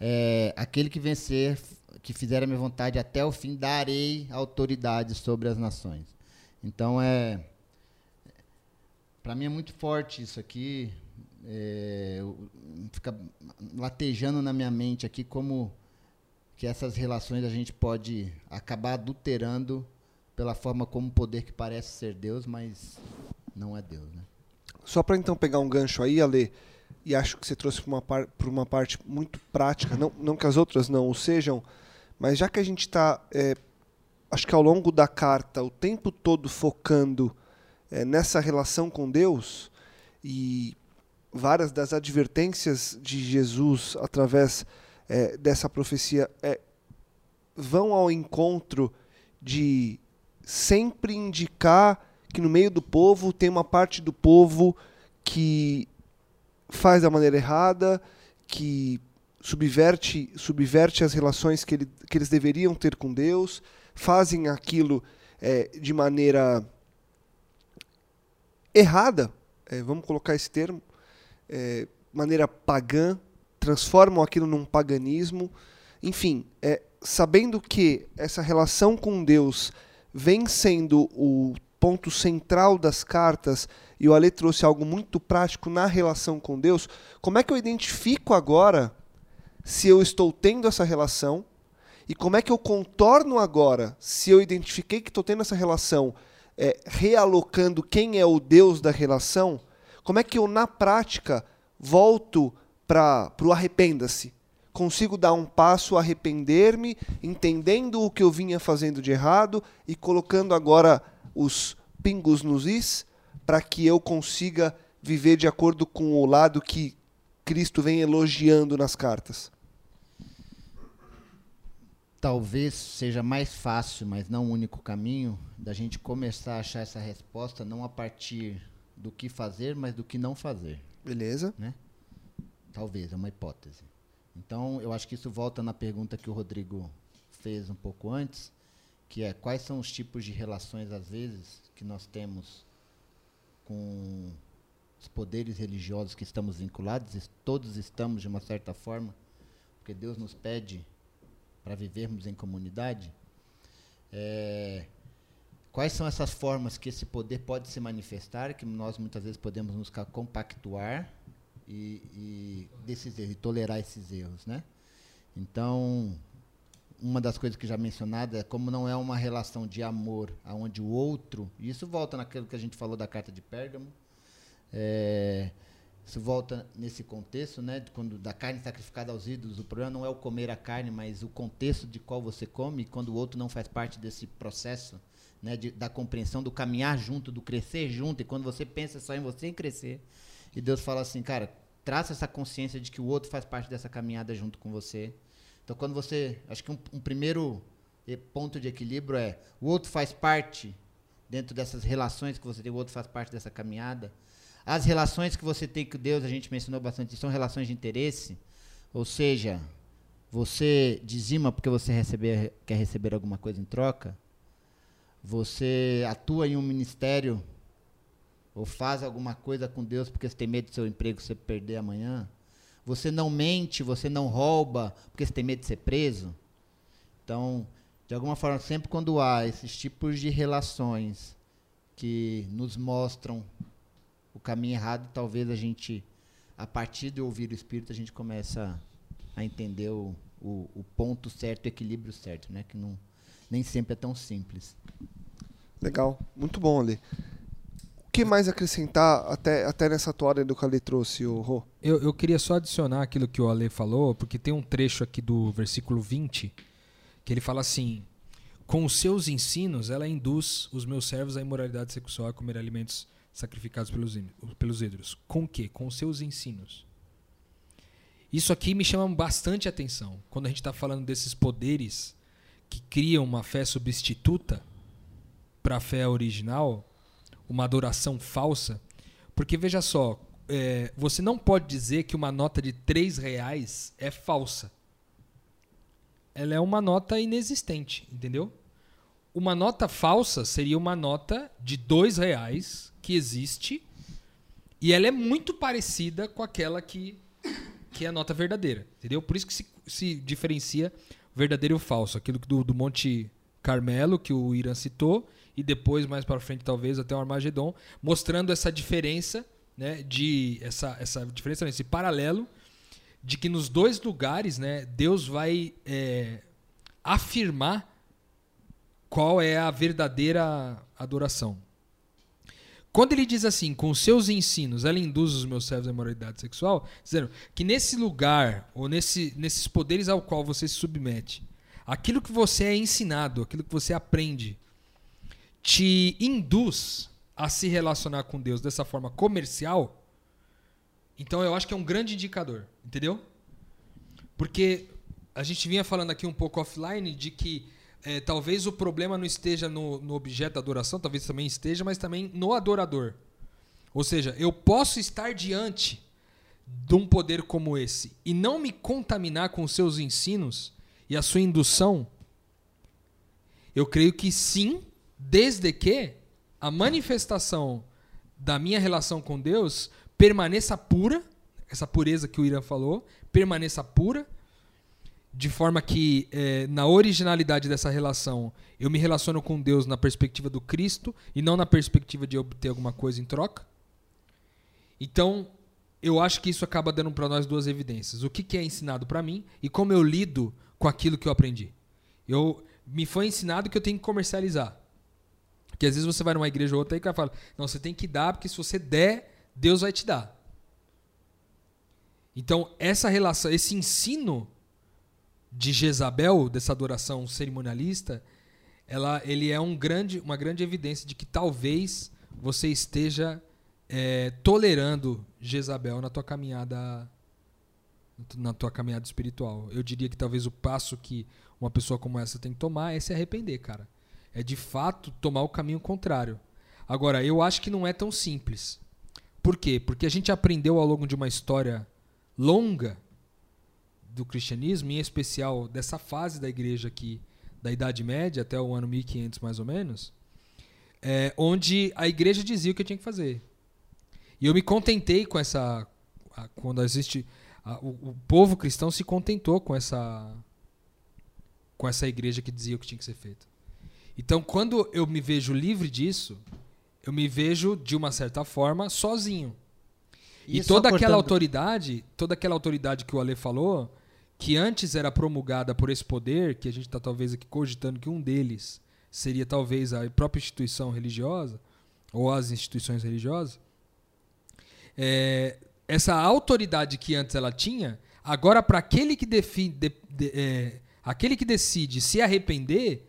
É, aquele que vencer, que fizer a minha vontade até o fim, darei autoridade sobre as nações. Então é para mim é muito forte isso aqui. É, fica latejando na minha mente aqui como que essas relações a gente pode acabar adulterando pela forma como o poder que parece ser Deus, mas não é Deus, né? Só para então pegar um gancho aí, Ale, e acho que você trouxe para uma, par uma parte muito prática, não, não que as outras não o sejam, mas já que a gente está, é, acho que ao longo da carta, o tempo todo focando é, nessa relação com Deus e várias das advertências de Jesus através é, dessa profecia é, vão ao encontro de sempre indicar que no meio do povo tem uma parte do povo que faz da maneira errada, que subverte, subverte as relações que, ele, que eles deveriam ter com Deus, fazem aquilo é, de maneira errada, é, vamos colocar esse termo, é, maneira pagã, transformam aquilo num paganismo. Enfim, é, sabendo que essa relação com Deus vem sendo o ponto central das cartas, e o Ale trouxe algo muito prático na relação com Deus, como é que eu identifico agora se eu estou tendo essa relação? E como é que eu contorno agora se eu identifiquei que estou tendo essa relação é, realocando quem é o Deus da relação, como é que eu, na prática, volto para o arrependa-se? Consigo dar um passo, arrepender-me, entendendo o que eu vinha fazendo de errado e colocando agora os pingos nos is para que eu consiga viver de acordo com o lado que Cristo vem elogiando nas cartas talvez seja mais fácil, mas não o único caminho, da gente começar a achar essa resposta não a partir do que fazer, mas do que não fazer. Beleza. Né? Talvez, é uma hipótese. Então, eu acho que isso volta na pergunta que o Rodrigo fez um pouco antes, que é quais são os tipos de relações, às vezes, que nós temos com os poderes religiosos que estamos vinculados, todos estamos de uma certa forma, porque Deus nos pede para vivermos em comunidade, é, quais são essas formas que esse poder pode se manifestar, que nós muitas vezes podemos nos compactuar e, e desses erros, e tolerar esses erros, né? Então, uma das coisas que já mencionada é como não é uma relação de amor, aonde o outro, e isso volta naquilo que a gente falou da carta de Pérgamo, é, isso volta nesse contexto, né, quando da carne sacrificada aos ídolos. O problema não é o comer a carne, mas o contexto de qual você come, quando o outro não faz parte desse processo, né, de, da compreensão do caminhar junto, do crescer junto. E quando você pensa só em você em crescer, e Deus fala assim, cara, traça essa consciência de que o outro faz parte dessa caminhada junto com você. Então, quando você, acho que um, um primeiro ponto de equilíbrio é o outro faz parte dentro dessas relações que você tem, o outro faz parte dessa caminhada. As relações que você tem com Deus, a gente mencionou bastante, são relações de interesse. Ou seja, você dizima porque você receber, quer receber alguma coisa em troca. Você atua em um ministério ou faz alguma coisa com Deus porque você tem medo do seu emprego você perder amanhã. Você não mente, você não rouba porque você tem medo de ser preso. Então, de alguma forma, sempre quando há esses tipos de relações que nos mostram o caminho errado e talvez a gente, a partir de ouvir o Espírito, a gente começa a entender o, o, o ponto certo, o equilíbrio certo, né? Que não, nem sempre é tão simples. Legal, muito bom ali. O que mais acrescentar até, até nessa toada do que a Ale trouxe, o Rô? Eu, eu queria só adicionar aquilo que o Ale falou, porque tem um trecho aqui do versículo 20 que ele fala assim: Com os seus ensinos, ela induz os meus servos à imoralidade sexual a comer alimentos sacrificados pelos, pelos ídolos. Com o quê? Com seus ensinos. Isso aqui me chama bastante atenção. Quando a gente está falando desses poderes que criam uma fé substituta para a fé original, uma adoração falsa. Porque veja só, é, você não pode dizer que uma nota de 3 reais é falsa. Ela é uma nota inexistente, entendeu? Uma nota falsa seria uma nota de 2 reais que existe e ela é muito parecida com aquela que, que é a nota verdadeira, entendeu? Por isso que se, se diferencia verdadeiro e falso. Aquilo do, do Monte Carmelo, que o Irã citou, e depois, mais para frente, talvez até o Armagedon, mostrando essa diferença, né, de essa, essa diferença, esse paralelo de que nos dois lugares, né, Deus vai é, afirmar qual é a verdadeira adoração. Quando ele diz assim, com seus ensinos, ela induz os meus servos à imoralidade sexual, dizendo que nesse lugar, ou nesse, nesses poderes ao qual você se submete, aquilo que você é ensinado, aquilo que você aprende, te induz a se relacionar com Deus dessa forma comercial, então eu acho que é um grande indicador, entendeu? Porque a gente vinha falando aqui um pouco offline de que é, talvez o problema não esteja no, no objeto da adoração, talvez também esteja, mas também no adorador. Ou seja, eu posso estar diante de um poder como esse e não me contaminar com seus ensinos e a sua indução. Eu creio que sim, desde que a manifestação da minha relação com Deus permaneça pura, essa pureza que o Irã falou, permaneça pura, de forma que eh, na originalidade dessa relação eu me relaciono com Deus na perspectiva do Cristo e não na perspectiva de obter alguma coisa em troca. Então, eu acho que isso acaba dando para nós duas evidências: o que, que é ensinado para mim e como eu lido com aquilo que eu aprendi. Eu me foi ensinado que eu tenho que comercializar. Porque às vezes você vai numa igreja ou outra e cara fala: "Não, você tem que dar, porque se você der, Deus vai te dar". Então, essa relação, esse ensino de Jezabel, dessa adoração cerimonialista, ela, ele é um grande, uma grande evidência de que talvez você esteja é, tolerando Jezabel na tua caminhada na tua caminhada espiritual. Eu diria que talvez o passo que uma pessoa como essa tem que tomar é se arrepender, cara. É de fato tomar o caminho contrário. Agora, eu acho que não é tão simples. Por quê? Porque a gente aprendeu ao longo de uma história longa do cristianismo, em especial dessa fase da igreja aqui, da Idade Média até o ano 1500 mais ou menos, é, onde a igreja dizia o que eu tinha que fazer. E eu me contentei com essa. a- quando existe. a- o, o povo cristão se contentou com essa. com essa igreja que dizia o que tinha que ser feito. Então, quando eu me vejo livre disso, eu me vejo, de uma certa forma, sozinho. E, só toda aquela autoridade, toda aquela autoridade que o Ale falou, que antes era promulgada por esse poder, que a gente está talvez aqui cogitando que um deles seria talvez a própria instituição religiosa, ou as instituições religiosas, é, essa autoridade que antes ela tinha, agora para aquele que defi- de- de- é, aquele que decide se arrepender,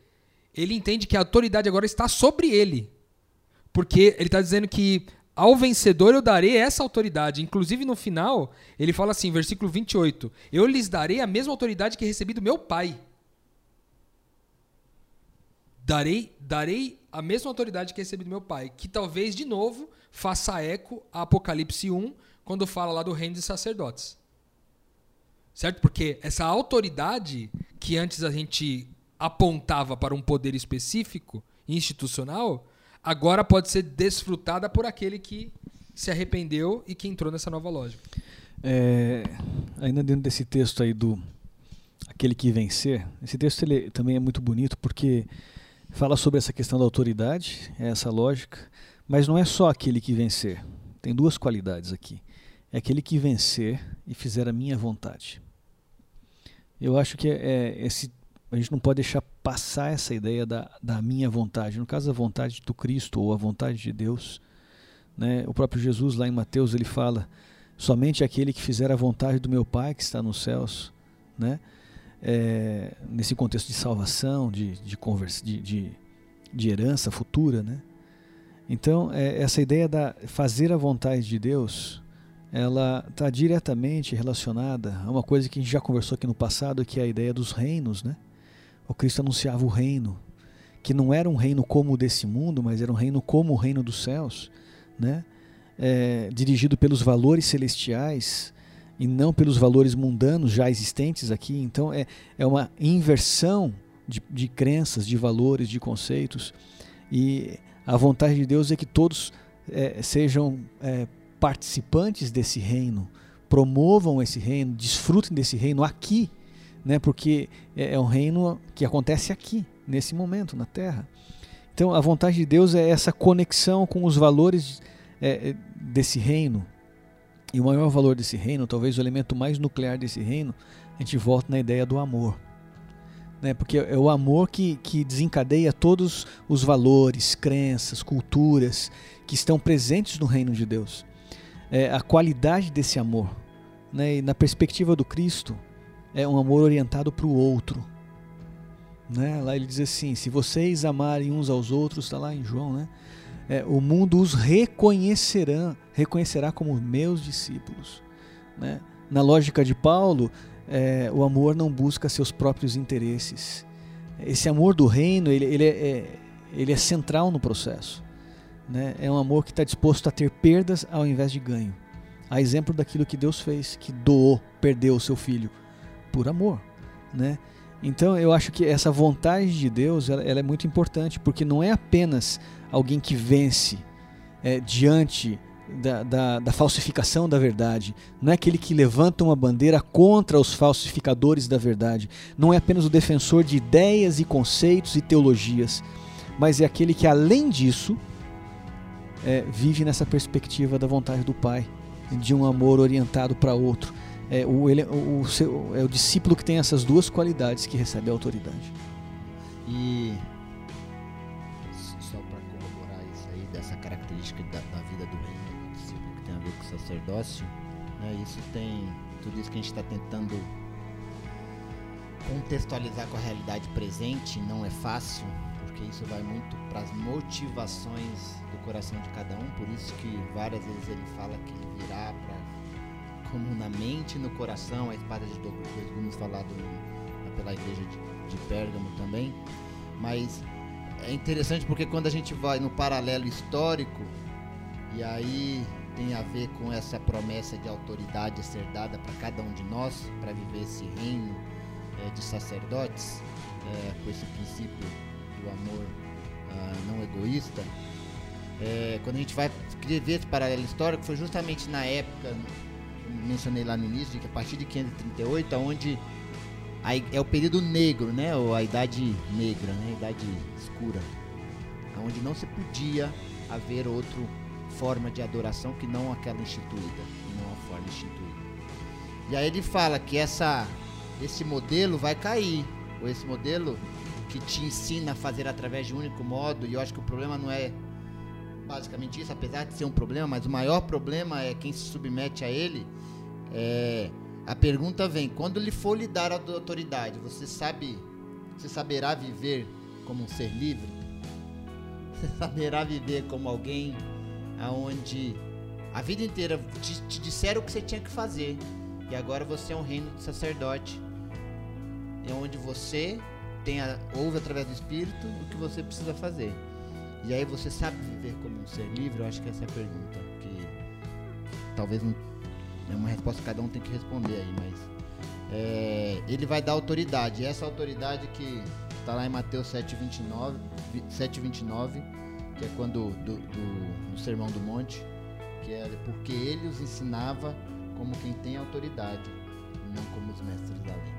ele entende que a autoridade agora está sobre ele. Porque ele está dizendo que ao vencedor eu darei essa autoridade. Inclusive no final, ele fala assim, versículo 28, eu lhes darei a mesma autoridade que recebi do meu pai. Darei, darei a mesma autoridade que recebi do meu pai, que talvez de novo faça eco a Apocalipse 1, quando fala lá do reino de sacerdotes. Certo? Porque essa autoridade que antes a gente apontava para um poder específico, institucional, agora pode ser desfrutada por aquele que se arrependeu e que entrou nessa nova lógica. É, ainda dentro desse texto aí do aquele que vencer, esse texto ele também é muito bonito porque fala sobre essa questão da autoridade, é essa lógica, mas não é só aquele que vencer. Tem duas qualidades aqui. É aquele que vencer e fizer a minha vontade. Eu acho que é, é esse, a gente não pode deixar passar essa ideia da, da minha vontade. No caso, a vontade do Cristo ou a vontade de Deus. Né? O próprio Jesus, lá em Mateus, ele fala: somente aquele que fizer a vontade do meu Pai que está nos céus. Né? É, nesse contexto de salvação, de, de, de, de, de herança futura. Né? Então, é, essa ideia da fazer a vontade de Deus ela está diretamente relacionada a uma coisa que a gente já conversou aqui no passado, que é a ideia dos reinos, né? O Cristo anunciava o reino, que não era um reino como o desse mundo, mas era um reino como o reino dos céus, né? É, dirigido pelos valores celestiais e não pelos valores mundanos já existentes aqui. Então é, é uma inversão de, de crenças, de valores, de conceitos. E a vontade de Deus é que todos é, sejam é, participantes desse reino, promovam esse reino, desfrutem desse reino aqui, né? porque é, é um reino que acontece aqui, nesse momento, na terra. Então, a vontade de Deus é essa conexão com os valores é, é, desse reino. E o maior valor desse reino, talvez o elemento mais nuclear desse reino, a gente volta na ideia do amor. Né? Porque é o amor que, que desencadeia todos os valores, crenças, culturas que estão presentes no reino de Deus é, a qualidade desse amor. Né? E na perspectiva do Cristo, é um amor orientado para o outro. Né? Lá ele diz assim: se vocês amarem uns aos outros, está lá em João, né? É, o mundo os reconhecerá, reconhecerá como meus discípulos. Né? Na lógica de Paulo, é, o amor não busca seus próprios interesses. Esse amor do reino, ele, ele, é, é ele é central no processo. Né? É um amor que está disposto a ter perdas ao invés de ganho. A exemplo daquilo que Deus fez, que doou, perdeu o seu filho por amor, né? Então eu acho que essa vontade de Deus ela, ela é muito importante porque não é apenas alguém que vence é, diante da, da, da, falsificação da verdade, não é aquele que levanta uma bandeira contra os falsificadores da verdade, não é apenas o defensor de ideias e conceitos e teologias, mas é aquele que além disso é, vive nessa perspectiva da vontade do Pai, de um amor orientado para outro. É o, ele, o, o seu, é o discípulo que tem essas duas qualidades que recebe a autoridade. E só para corroborar isso aí, dessa característica da, da vida do reino, do discípulo que tem a ver com o sacerdócio, né, isso tem tudo isso que a gente está tentando contextualizar com a realidade presente não é fácil, porque isso vai muito para as motivações coração de cada um, por isso que várias vezes ele fala que ele virá para como na mente e no coração, a espada de dois gumes falado pela igreja de, de Pérgamo também. Mas é interessante porque quando a gente vai no paralelo histórico, e aí tem a ver com essa promessa de autoridade a ser dada para cada um de nós, para viver esse reino é, de sacerdotes, é, com esse princípio do amor ah, não egoísta, é, quando a gente vai ver esse paralelo histórico, foi justamente na época, mencionei lá no início, que a partir de 538, onde é o período negro, né? Ou a idade negra, né? A idade escura. Onde não se podia haver outra forma de adoração que não aquela instituída, não a forma instituída. E aí ele fala que essa, esse modelo vai cair, ou esse modelo que te ensina a fazer através de um único modo, e eu acho que o problema não é basicamente isso, apesar de ser um problema, mas o maior problema é quem se submete a ele. É, a pergunta vem: quando lhe for lhe dar a autoridade, você sabe, você saberá viver como um ser livre? Você saberá viver como alguém aonde a vida inteira te, te disseram o que você tinha que fazer e agora você é um reino de sacerdote, é onde você tem a, ouve através do Espírito o que você precisa fazer. E aí você sabe viver como um ser livre? Eu acho que essa é a pergunta que talvez não é uma resposta que cada um tem que responder aí, mas é, ele vai dar autoridade. E essa autoridade que está lá em Mateus 7:29, 7:29, que é quando do, do, no Sermão do Monte, que é porque ele os ensinava como quem tem autoridade, não como os mestres da lei.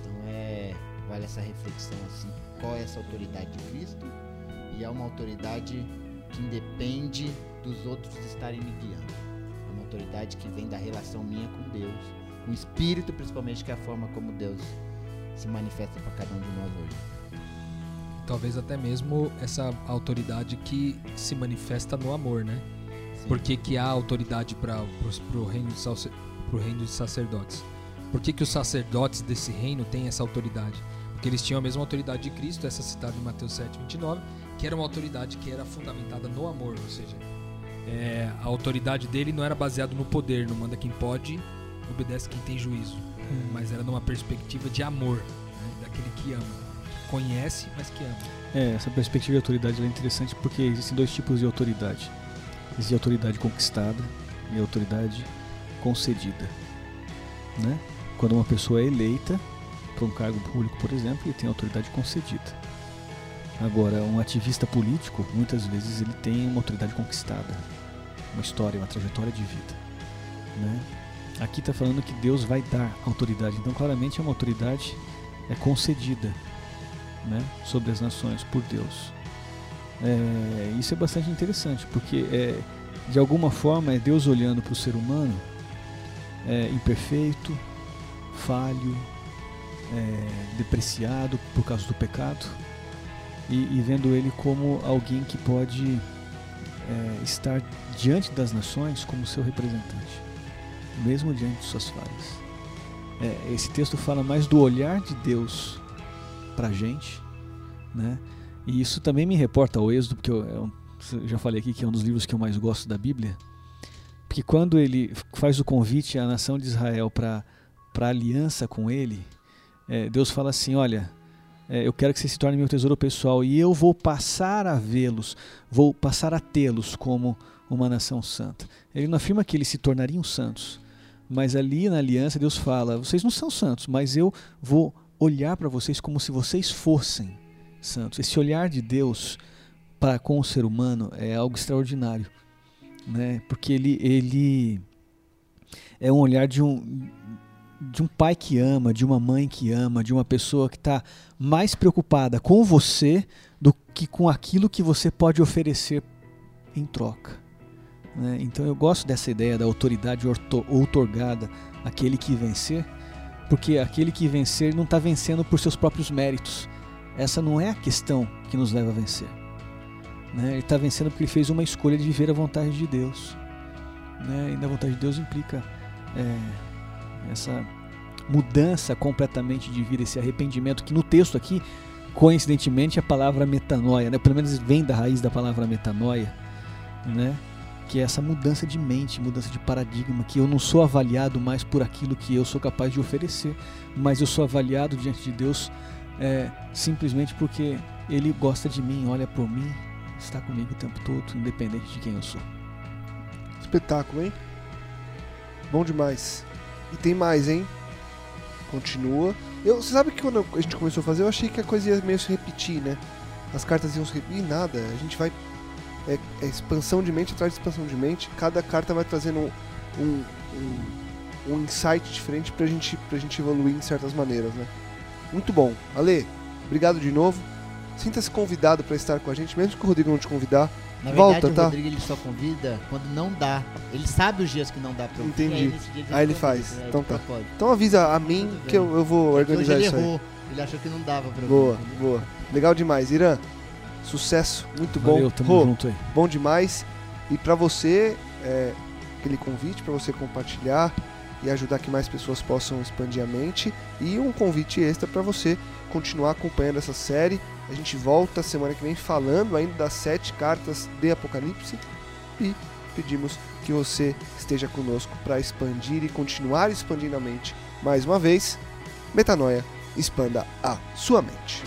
Então é vale essa reflexão assim, qual é essa autoridade de Cristo e é uma autoridade que independe dos outros estarem me guiando. É uma autoridade que vem da relação minha com Deus, com o Espírito principalmente, que é a forma como Deus se manifesta para cada um de nós hoje. Talvez até mesmo essa autoridade que se manifesta no amor, né? Sim. Por que, que há autoridade para o reino, reino de sacerdotes? Por que, que os sacerdotes desse reino têm essa autoridade? Porque eles tinham a mesma autoridade de Cristo, essa citada em Mateus 7, 29, que era uma autoridade que era fundamentada no amor, ou seja, é, a autoridade dele não era baseada no poder, não manda quem pode, obedece quem tem juízo, mas era numa perspectiva de amor, né, daquele que ama, que conhece, mas que ama. É, essa perspectiva de autoridade é interessante porque existem dois tipos de autoridade. Existe a autoridade conquistada e a autoridade concedida. Né? Quando uma pessoa é eleita para um cargo público, por exemplo, ele tem autoridade concedida. Agora, um ativista político, muitas vezes ele tem uma autoridade conquistada, uma história, uma trajetória de vida. Né? Aqui está falando que Deus vai dar autoridade, então claramente é uma autoridade é concedida né, sobre as nações por Deus. É, isso é bastante interessante, porque é, de alguma forma é Deus olhando para o ser humano é, imperfeito, falho, é, depreciado por causa do pecado, e, e vendo ele como alguém que pode é, estar diante das nações como seu representante, mesmo diante de suas falhas. É, esse texto fala mais do olhar de Deus para a gente, né? E isso também me reporta ao Êxodo, porque eu, é eu já falei aqui que é um dos livros que eu mais gosto da Bíblia, porque quando ele faz o convite à nação de Israel para para aliança com ele, é, Deus fala assim, olha, é, eu quero que você se torne meu tesouro pessoal e eu vou passar a vê-los, vou passar a tê-los como uma nação santa. Ele não afirma que eles se tornariam santos, mas ali na aliança Deus fala, vocês não são santos, mas eu vou olhar para vocês como se vocês fossem santos. Esse olhar de Deus para com o ser humano é algo extraordinário, né? Porque ele ele é um olhar de um de um pai que ama, de uma mãe que ama, de uma pessoa que está mais preocupada com você do que com aquilo que você pode oferecer em troca. né? Então eu gosto dessa ideia da autoridade outorgada àquele que vencer, porque aquele que vencer não está vencendo por seus próprios méritos. Essa não é a questão que nos leva a vencer. né? Ele está vencendo porque ele fez uma escolha de viver a vontade de Deus. né? E na vontade de Deus implica é, essa mudança completamente de vida, esse arrependimento, que no texto aqui, coincidentemente, a palavra metanoia, né? pelo menos vem da raiz da palavra metanoia, né? que é essa mudança de mente, mudança de paradigma, que eu não sou avaliado mais por aquilo que eu sou capaz de oferecer, mas eu sou avaliado diante de Deus é, simplesmente porque Ele gosta de mim, olha por mim, está comigo o tempo todo, independente de quem eu sou. Espetáculo, hein? Bom demais. E tem mais, hein? Continua. Eu, você sabe que quando a gente começou a fazer, eu achei que a coisa ia meio se repetir, né? As cartas iam se repetir. Nada, a gente vai. É, é expansão de mente atrás de expansão de mente. Cada carta vai trazendo um, um, um, um insight diferente pra gente, pra gente evoluir em certas maneiras, né? Muito bom. Ale, obrigado de novo. Sinta-se convidado para estar com a gente, mesmo que o Rodrigo não te convidar. Na Volta, verdade, tá? o Rodrigo ele só convida quando não dá. Ele sabe os dias que não dá pra ouvir. Entendi. aí nesse dia Aí ele convida, faz. né? Então tá. Pode. Então avisa a mim Tudo que eu, bem. eu vou Hoje organizar ele isso aí. errou. Ele achou que não dava pra Boa, ouvir. boa. Legal demais. Irã, sucesso, muito bom. Valeu, tamo Rô, junto aí. bom demais. E pra você, é, aquele convite para você compartilhar e ajudar que mais pessoas possam expandir a mente. E um convite extra para você continuar acompanhando essa série. A gente volta semana que vem falando ainda das sete cartas de Apocalipse. E pedimos que você esteja conosco para expandir e continuar expandindo a mente. Mais uma vez, Metanoia, expanda a sua mente.